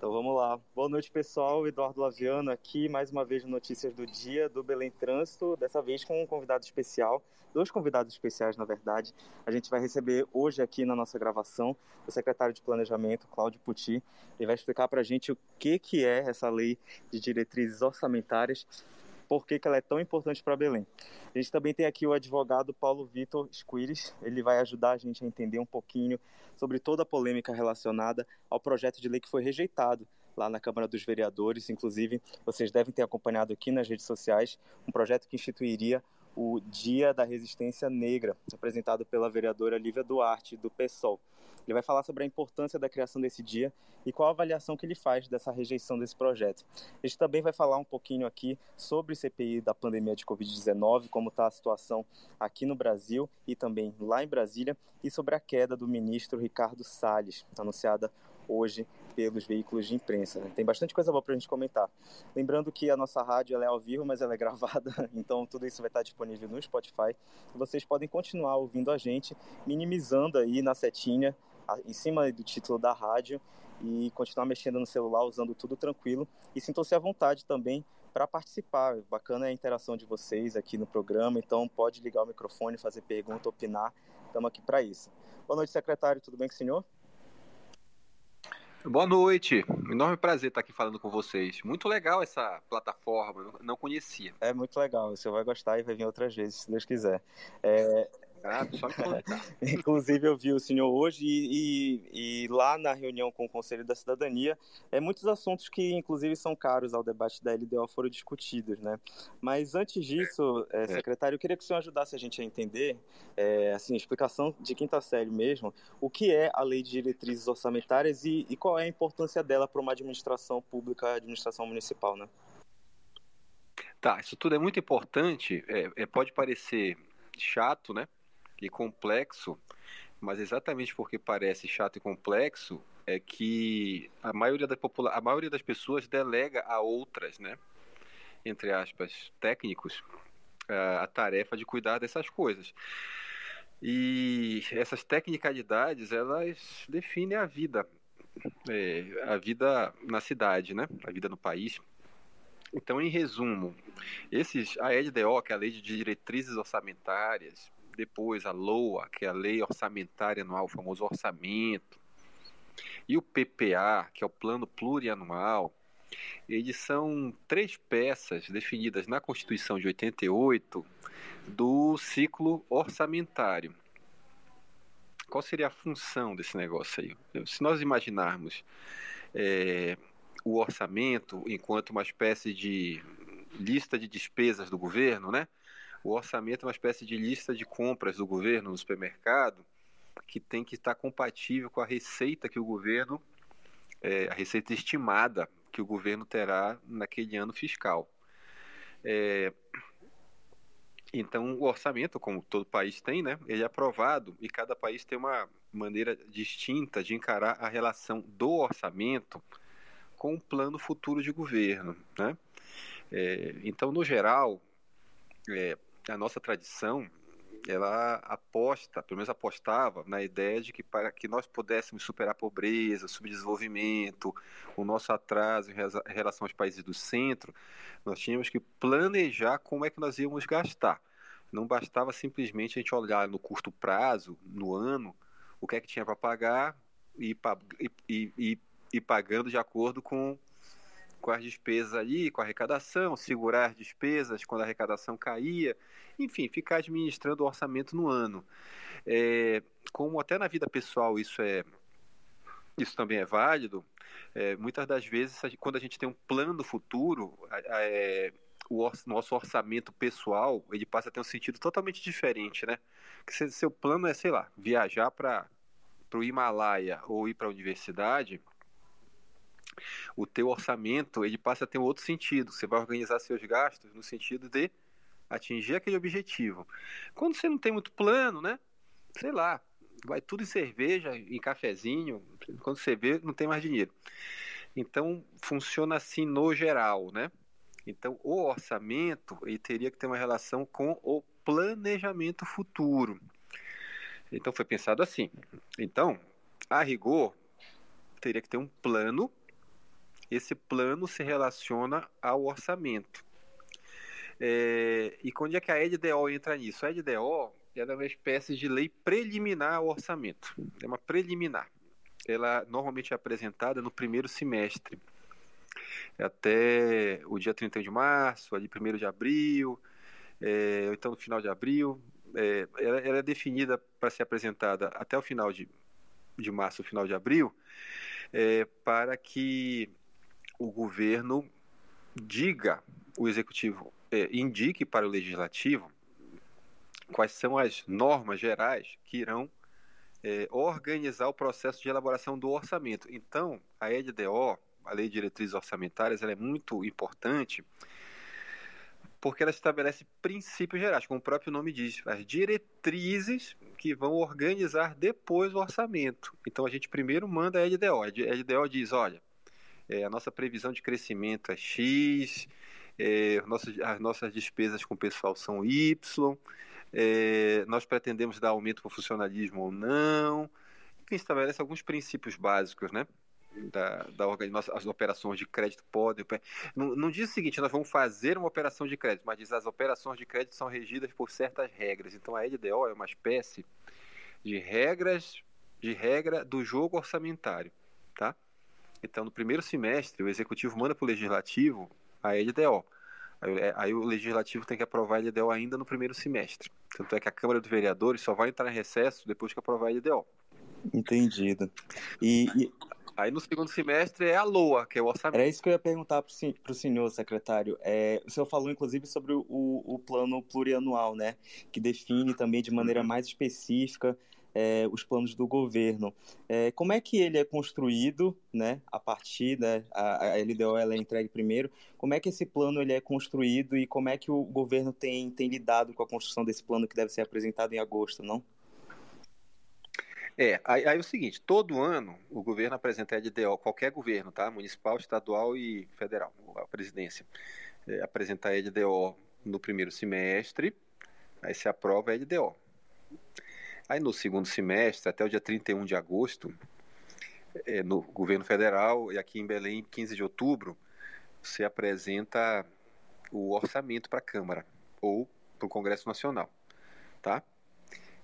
Então vamos lá. Boa noite, pessoal. Eduardo Laviano aqui, mais uma vez no Notícias do Dia do Belém Trânsito, dessa vez com um convidado especial, dois convidados especiais, na verdade. A gente vai receber hoje aqui na nossa gravação o secretário de Planejamento, Cláudio Puti. Ele vai explicar para a gente o que, que é essa lei de diretrizes orçamentárias por que, que ela é tão importante para Belém. A gente também tem aqui o advogado Paulo Vitor Squires, ele vai ajudar a gente a entender um pouquinho sobre toda a polêmica relacionada ao projeto de lei que foi rejeitado lá na Câmara dos Vereadores. Inclusive, vocês devem ter acompanhado aqui nas redes sociais um projeto que instituiria o Dia da Resistência Negra, apresentado pela vereadora Lívia Duarte, do PSOL. Ele vai falar sobre a importância da criação desse dia e qual a avaliação que ele faz dessa rejeição desse projeto. A gente também vai falar um pouquinho aqui sobre o CPI da pandemia de Covid-19, como está a situação aqui no Brasil e também lá em Brasília, e sobre a queda do ministro Ricardo Salles, anunciada hoje pelos veículos de imprensa. Tem bastante coisa boa para a gente comentar. Lembrando que a nossa rádio é ao vivo, mas ela é gravada, então tudo isso vai estar disponível no Spotify. Vocês podem continuar ouvindo a gente, minimizando aí na setinha em cima do título da rádio e continuar mexendo no celular, usando tudo tranquilo. E sintam-se à vontade também para participar. Bacana a interação de vocês aqui no programa, então pode ligar o microfone, fazer pergunta, opinar. Estamos aqui para isso. Boa noite, secretário. Tudo bem com o senhor? Boa noite, enorme prazer estar aqui falando com vocês. Muito legal essa plataforma, não conhecia. É muito legal, você vai gostar e vai vir outras vezes, se Deus quiser. É, só me Inclusive, eu vi o senhor hoje e, e, e, lá na reunião com o Conselho da Cidadania, é, muitos assuntos que, inclusive, são caros ao debate da LDO foram discutidos, né? Mas antes disso, é, é. secretário, eu queria que o senhor ajudasse a gente a entender, é, assim, explicação de quinta série mesmo, o que é a Lei de Diretrizes Orçamentárias e, e qual é a importância dela para uma administração pública, administração municipal, né? Tá, isso tudo é muito importante, é, é pode parecer chato, né? E complexo, mas exatamente porque parece chato e complexo é que a maioria, da popula a maioria das pessoas delega a outras, né, entre aspas, técnicos, a, a tarefa de cuidar dessas coisas. E essas tecnicalidades, elas definem a vida, é, a vida na cidade, né, a vida no país. Então, em resumo, esses, a LDO, que é a Lei de Diretrizes Orçamentárias, depois a LOA, que é a Lei Orçamentária Anual, o famoso orçamento, e o PPA, que é o Plano Plurianual, eles são três peças definidas na Constituição de 88 do ciclo orçamentário. Qual seria a função desse negócio aí? Se nós imaginarmos é, o orçamento enquanto uma espécie de lista de despesas do governo, né? O orçamento é uma espécie de lista de compras do governo no supermercado que tem que estar compatível com a receita que o governo, é, a receita estimada que o governo terá naquele ano fiscal. É, então, o orçamento, como todo país tem, né, ele é aprovado e cada país tem uma maneira distinta de encarar a relação do orçamento com o plano futuro de governo. Né? É, então, no geral, é, a nossa tradição ela aposta, pelo menos apostava, na ideia de que para que nós pudéssemos superar a pobreza, o subdesenvolvimento, o nosso atraso em relação aos países do centro, nós tínhamos que planejar como é que nós íamos gastar. Não bastava simplesmente a gente olhar no curto prazo, no ano, o que é que tinha para pagar e, e, e, e pagando de acordo com com as despesas ali, com a arrecadação, segurar as despesas quando a arrecadação caía, enfim, ficar administrando o orçamento no ano. É, como até na vida pessoal isso é isso também é válido, é, muitas das vezes, quando a gente tem um plano futuro, é, o or nosso orçamento pessoal ele passa a ter um sentido totalmente diferente, né? Que se seu plano é, sei lá, viajar para o Himalaia ou ir para a universidade, o teu orçamento ele passa a ter um outro sentido. Você vai organizar seus gastos no sentido de atingir aquele objetivo. Quando você não tem muito plano, né? Sei lá, vai tudo em cerveja, em cafezinho. Quando você vê, não tem mais dinheiro. Então funciona assim no geral, né? Então o orçamento ele teria que ter uma relação com o planejamento futuro. Então foi pensado assim. Então, a rigor, teria que ter um plano esse plano se relaciona ao orçamento. É, e quando é que a EDDO entra nisso? A EDDO é uma espécie de lei preliminar ao orçamento. É uma preliminar. Ela normalmente é apresentada no primeiro semestre, até o dia 31 de março, ali 1 de abril, é, ou então no final de abril. É, ela, ela, é definida para ser apresentada até o final de, de março, final de abril, é, para que o governo diga, o executivo é, indique para o legislativo quais são as normas gerais que irão é, organizar o processo de elaboração do orçamento. Então, a LDO, a Lei de Diretrizes Orçamentárias, ela é muito importante porque ela estabelece princípios gerais, como o próprio nome diz, as diretrizes que vão organizar depois o orçamento. Então a gente primeiro manda a LDO. A LDO diz, olha, é, a nossa previsão de crescimento é X, é, nossas, as nossas despesas com o pessoal são Y, é, nós pretendemos dar aumento para o funcionalismo ou não. Enfim, estabelece alguns princípios básicos, né? da, da as operações de crédito podem. Não, não, diz o seguinte, nós vamos fazer uma operação de crédito, mas diz as operações de crédito são regidas por certas regras. Então a LDO é uma espécie de regras de regra do jogo orçamentário, tá? Então no primeiro semestre o executivo manda para o legislativo a LDO. Aí, é, aí, o legislativo tem que aprovar a LDO ainda no primeiro semestre. Tanto é que a Câmara dos Vereadores só vai entrar em recesso depois que aprovar a LDO. Entendido. E, e, Aí no segundo semestre é a LOA, que é o orçamento. Era isso que eu ia perguntar para o senhor, secretário. É, o senhor falou, inclusive, sobre o, o plano plurianual, né? Que define também de maneira uhum. mais específica é, os planos do governo. É, como é que ele é construído, né? A partir, né? A, LDO ela é entregue primeiro. Como é que esse plano ele é construído e como é que o governo tem, tem lidado com a construção desse plano que deve ser apresentado em agosto, não? É, aí, aí é o seguinte, todo ano o governo apresenta a LDO, qualquer governo, tá? Municipal, estadual e federal, a presidência, é, apresenta a LDO no primeiro semestre, aí se aprova a LDO. Aí no segundo semestre, até o dia 31 de agosto, é, no governo federal e aqui em Belém, 15 de outubro, você apresenta o orçamento para a Câmara ou para o Congresso Nacional, tá?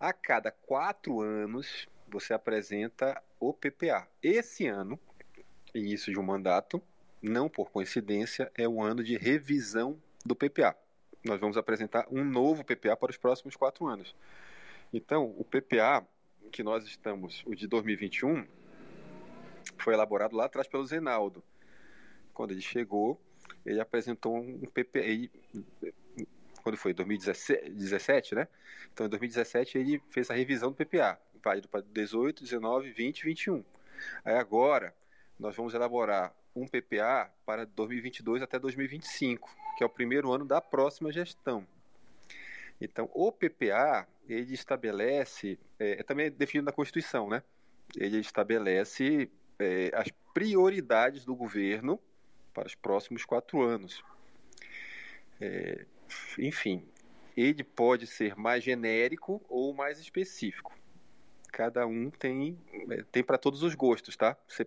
A cada quatro anos, você apresenta o PPA. Esse ano, início de um mandato, não por coincidência, é o ano de revisão do PPA. Nós vamos apresentar um novo PPA para os próximos quatro anos. Então, o PPA que nós estamos, o de 2021, foi elaborado lá atrás pelo Zenaldo. Quando ele chegou, ele apresentou um PPA. Quando foi? 2017, né? Então, em 2017, ele fez a revisão do PPA válido para 18, 19, 20 e 21. Aí agora nós vamos elaborar um PPA para 2022 até 2025, que é o primeiro ano da próxima gestão. Então, o PPA, ele estabelece, é, é também definido na Constituição, né? Ele estabelece é, as prioridades do governo para os próximos quatro anos. É, enfim, ele pode ser mais genérico ou mais específico cada um tem é, tem para todos os gostos, tá? Você,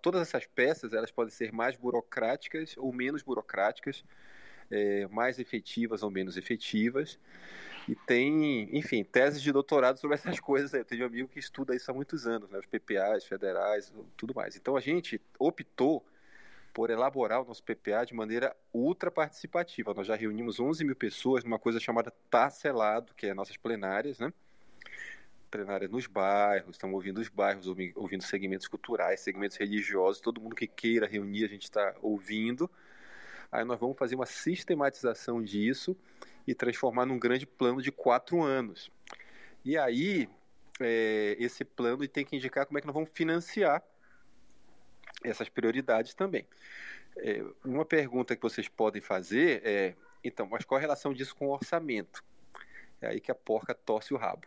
todas essas peças elas podem ser mais burocráticas ou menos burocráticas, é, mais efetivas ou menos efetivas. E tem, enfim, teses de doutorado sobre essas coisas. Eu tenho um amigo que estuda isso há muitos anos, né? os PPAs federais, tudo mais. Então a gente optou por elaborar o nosso PPA de maneira ultra participativa. Nós já reunimos 11 mil pessoas numa coisa chamada Tacelado, que é nossas plenárias, né? plenária nos bairros, estamos ouvindo os bairros, ouvindo segmentos culturais, segmentos religiosos, todo mundo que queira reunir a gente está ouvindo. Aí nós vamos fazer uma sistematização disso e transformar num grande plano de quatro anos. E aí, é, esse plano tem que indicar como é que nós vamos financiar essas prioridades também. É, uma pergunta que vocês podem fazer é, então, mas qual a relação disso com o orçamento? É aí que a porca torce o rabo.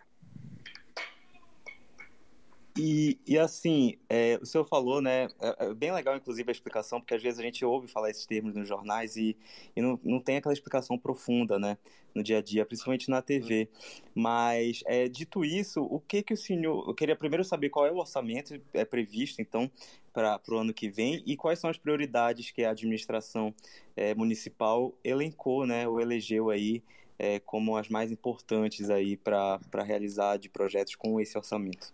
E, e assim, é, o senhor falou, né? É, é, bem legal, inclusive, a explicação, porque às vezes a gente ouve falar esses termos nos jornais e, e não, não tem aquela explicação profunda, né? No dia a dia, principalmente na TV. Mas, é, dito isso, o que que o senhor. Eu queria primeiro saber qual é o orçamento é previsto, então, para o ano que vem e quais são as prioridades que a administração é, municipal elencou, né, ou elegeu aí é, como as mais importantes aí para realizar de projetos com esse orçamento?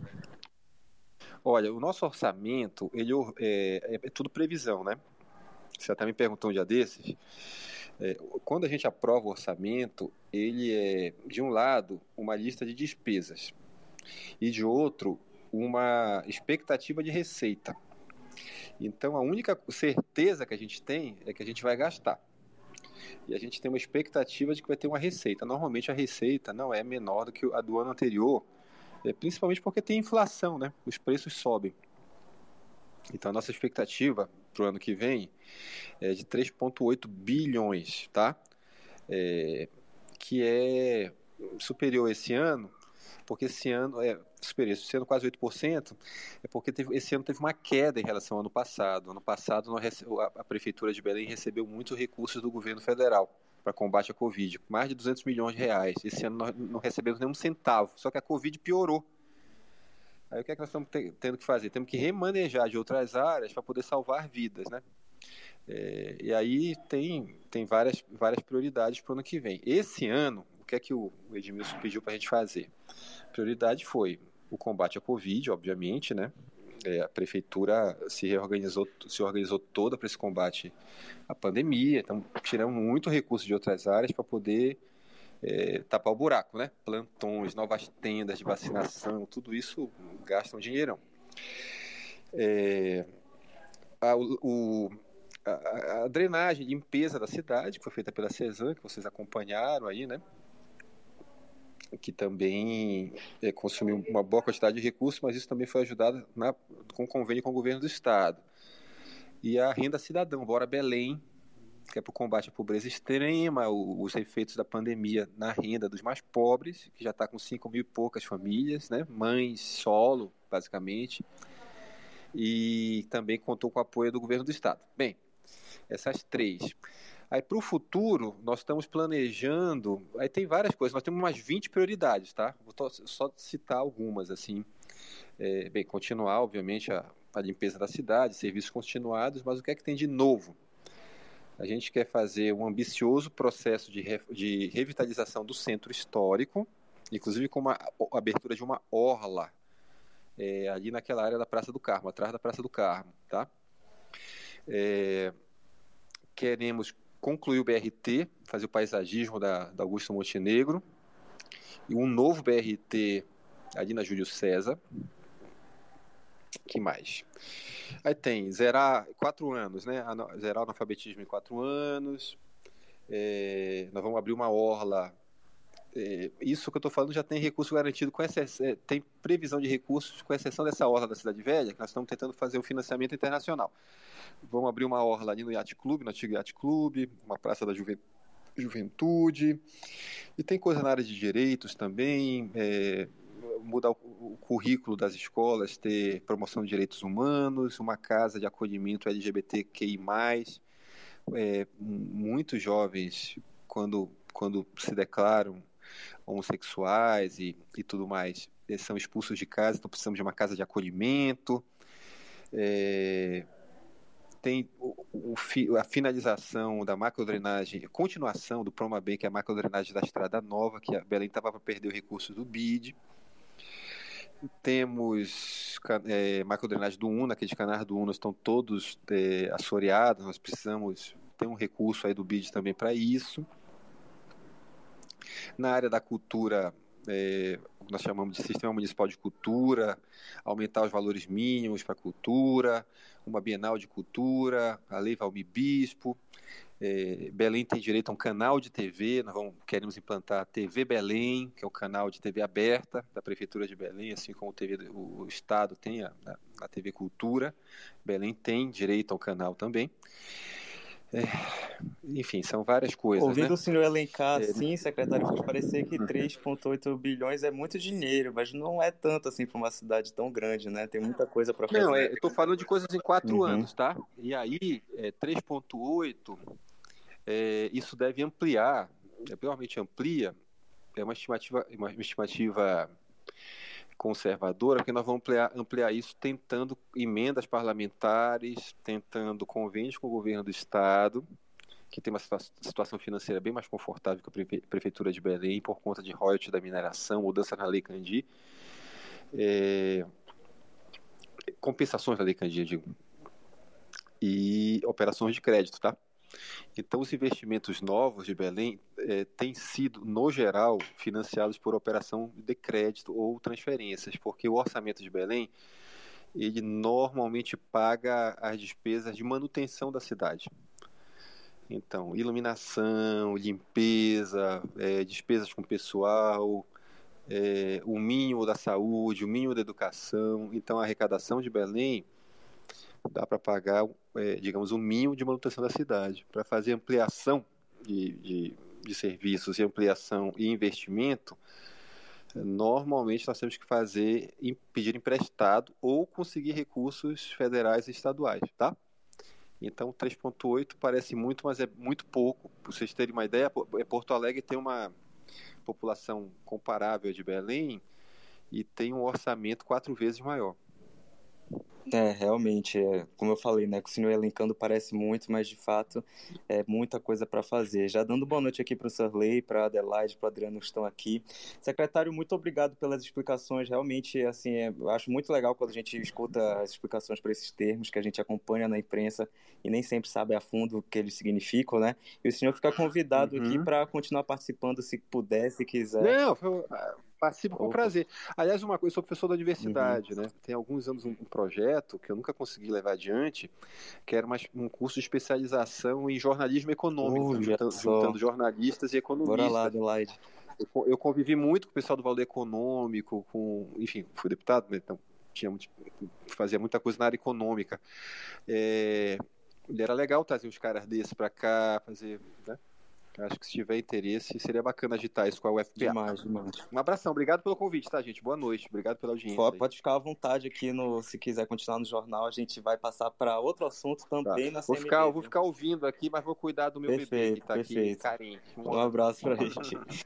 Olha, o nosso orçamento, ele é, é tudo previsão, né? Você até me perguntou um dia desses. É, quando a gente aprova o orçamento, ele é, de um lado, uma lista de despesas e de outro, uma expectativa de receita. Então, a única certeza que a gente tem é que a gente vai gastar. E a gente tem uma expectativa de que vai ter uma receita. Normalmente, a receita não é menor do que a do ano anterior, é, principalmente porque tem inflação, né? Os preços sobem. Então, a nossa expectativa para o ano que vem é de 3,8 bilhões, tá? É, que é superior esse ano, porque esse ano é superior, esse ano quase 8%, é porque teve, esse ano teve uma queda em relação ao ano passado. Ano passado a, a prefeitura de Belém recebeu muitos recursos do governo federal para combate à Covid, mais de 200 milhões de reais. Esse ano nós não recebemos nenhum centavo, só que a Covid piorou. Aí o que é que nós estamos tendo que fazer? Temos que remanejar de outras áreas para poder salvar vidas, né? É, e aí tem, tem várias, várias prioridades para o ano que vem. Esse ano, o que é que o Edmilson pediu para a gente fazer? Prioridade foi o combate à Covid, obviamente, né? É, a prefeitura se reorganizou, se organizou toda para esse combate à pandemia, então tiramos muito recurso de outras áreas para poder é, tapar o buraco, né? Plantões, novas tendas de vacinação, tudo isso gasta um dinheirão. É, a, o, a, a, drenagem, limpeza da cidade, que foi feita pela CESAM, que vocês acompanharam aí, né? Que também é, consumiu uma boa quantidade de recursos, mas isso também foi ajudado na, com convênio com o governo do Estado. E a renda cidadã, Bora Belém, que é para o combate à pobreza extrema, os efeitos da pandemia na renda dos mais pobres, que já está com 5 mil e poucas famílias, né? mães solo, basicamente, e também contou com o apoio do governo do estado. Bem, essas três. Aí para o futuro, nós estamos planejando. Aí tem várias coisas, nós temos umas 20 prioridades, tá? Vou só citar algumas, assim. É, bem, continuar, obviamente, a, a limpeza da cidade, serviços continuados, mas o que é que tem de novo? A gente quer fazer um ambicioso processo de, re, de revitalização do centro histórico, inclusive com uma a abertura de uma orla é, ali naquela área da Praça do Carmo, atrás da Praça do Carmo, tá? É, queremos concluir o BRT, fazer o paisagismo da, da Augusto Montenegro, e um novo BRT ali na Júlio César. que mais? Aí tem zerar quatro anos, né? Zerar o analfabetismo em quatro anos. É, nós vamos abrir uma orla. É, isso que eu estou falando já tem recurso garantido, com exceção, é, tem previsão de recursos, com exceção dessa orla da Cidade Velha, que nós estamos tentando fazer o financiamento internacional. Vamos abrir uma orla ali no Yacht Clube, no antigo Yacht Clube, uma praça da Juventude. E tem coisa na área de direitos também. É, mudar o, o, currículo das escolas, ter promoção de direitos humanos, uma casa de acolhimento LGBTQI+. É, muitos jovens, quando, quando se declaram homossexuais e, e tudo mais, são expulsos de casa, então precisamos de uma casa de acolhimento. É, tem o, o, a finalização da macrodrenagem, a continuação do Promabem, que é a macrodrenagem da Estrada Nova, que a Belém estava para perder o recurso do BID. Temos é, macrodrenagem do UNA, aqueles canais do UNA estão todos é, assoreados, nós precisamos ter um recurso aí do BID também para isso. Na área da cultura, é, nós chamamos de Sistema Municipal de Cultura, aumentar os valores mínimos para a cultura, uma Bienal de Cultura, a Lei Valmir Bispo, é, Belém tem direito a um canal de TV, nós vamos, queremos implantar a TV Belém, que é o canal de TV aberta da Prefeitura de Belém, assim como o, TV, o Estado tem a, a TV Cultura, Belém tem direito ao canal também. É, enfim, são várias coisas. Ouvindo né? o senhor elencar é, assim, secretário, pode parecer que 3,8 bilhões é muito dinheiro, mas não é tanto assim para uma cidade tão grande, né? Tem muita coisa para fazer. Não, é, eu estou falando de coisas em quatro uhum. anos, tá? E aí, é, 3,8 é, isso deve ampliar, é, provavelmente amplia, é uma estimativa, uma estimativa conservadora, porque nós vamos ampliar, ampliar isso tentando emendas parlamentares, tentando convênios com o governo do Estado, que tem uma situação financeira bem mais confortável que a Prefeitura de Belém, por conta de royalties da mineração, mudança na Lei Candi, é, compensações da Lei Candi, digo, e operações de crédito, tá? Então, os investimentos novos de Belém é, têm sido, no geral, financiados por operação de crédito ou transferências, porque o orçamento de Belém ele normalmente paga as despesas de manutenção da cidade. Então, iluminação, limpeza, é, despesas com pessoal, é, o mínimo da saúde, o mínimo da educação. Então, a arrecadação de Belém dá para pagar, é, digamos, o mínimo de manutenção da cidade. Para fazer ampliação de, de, de serviços e ampliação e investimento, normalmente nós temos que fazer, pedir emprestado ou conseguir recursos federais e estaduais, tá? Então, 3,8 parece muito, mas é muito pouco. Para vocês terem uma ideia, é, Porto Alegre tem uma população comparável de Belém e tem um orçamento quatro vezes maior. É, realmente, é, como eu falei, né, o senhor elencando parece muito, mas de fato é muita coisa para fazer. Já dando boa noite aqui para o Sarley, para a Adelaide, para o Adriano que estão aqui. Secretário, muito obrigado pelas explicações. Realmente, assim, é, eu acho muito legal quando a gente escuta as explicações para esses termos que a gente acompanha na imprensa e nem sempre sabe a fundo o que eles significam, né? E o senhor fica convidado uhum. aqui para continuar participando se puder, se quiser. Não, foi Participo com prazer. Aliás, uma coisa, eu sou professor da universidade, uhum. né? Tem alguns anos um, um, projeto que eu nunca consegui levar adiante, que era uma, um curso de especialização em jornalismo econômico, uh, juntando, juntando, jornalistas e economistas. Bora lá, Adelaide. Eu, eu convivi muito com o pessoal do Valor Econômico, com, enfim, fui deputado, né? então tinha fazia muita coisa na área econômica. É, era legal trazer uns caras desses para cá, fazer, né? Acho que se tiver interesse, seria bacana agitar isso com a UFPA. Demais, demais. Um abração, obrigado pelo convite, tá, gente? Boa noite, obrigado pela audiência. Pode, pode ficar à vontade aqui, no, se quiser continuar no jornal, a gente vai passar para outro assunto também tá. na vou ficar, Vou ficar ouvindo aqui, mas vou cuidar do meu perfeito, bebê que tá perfeito. aqui carente. Um, um abraço pra gente.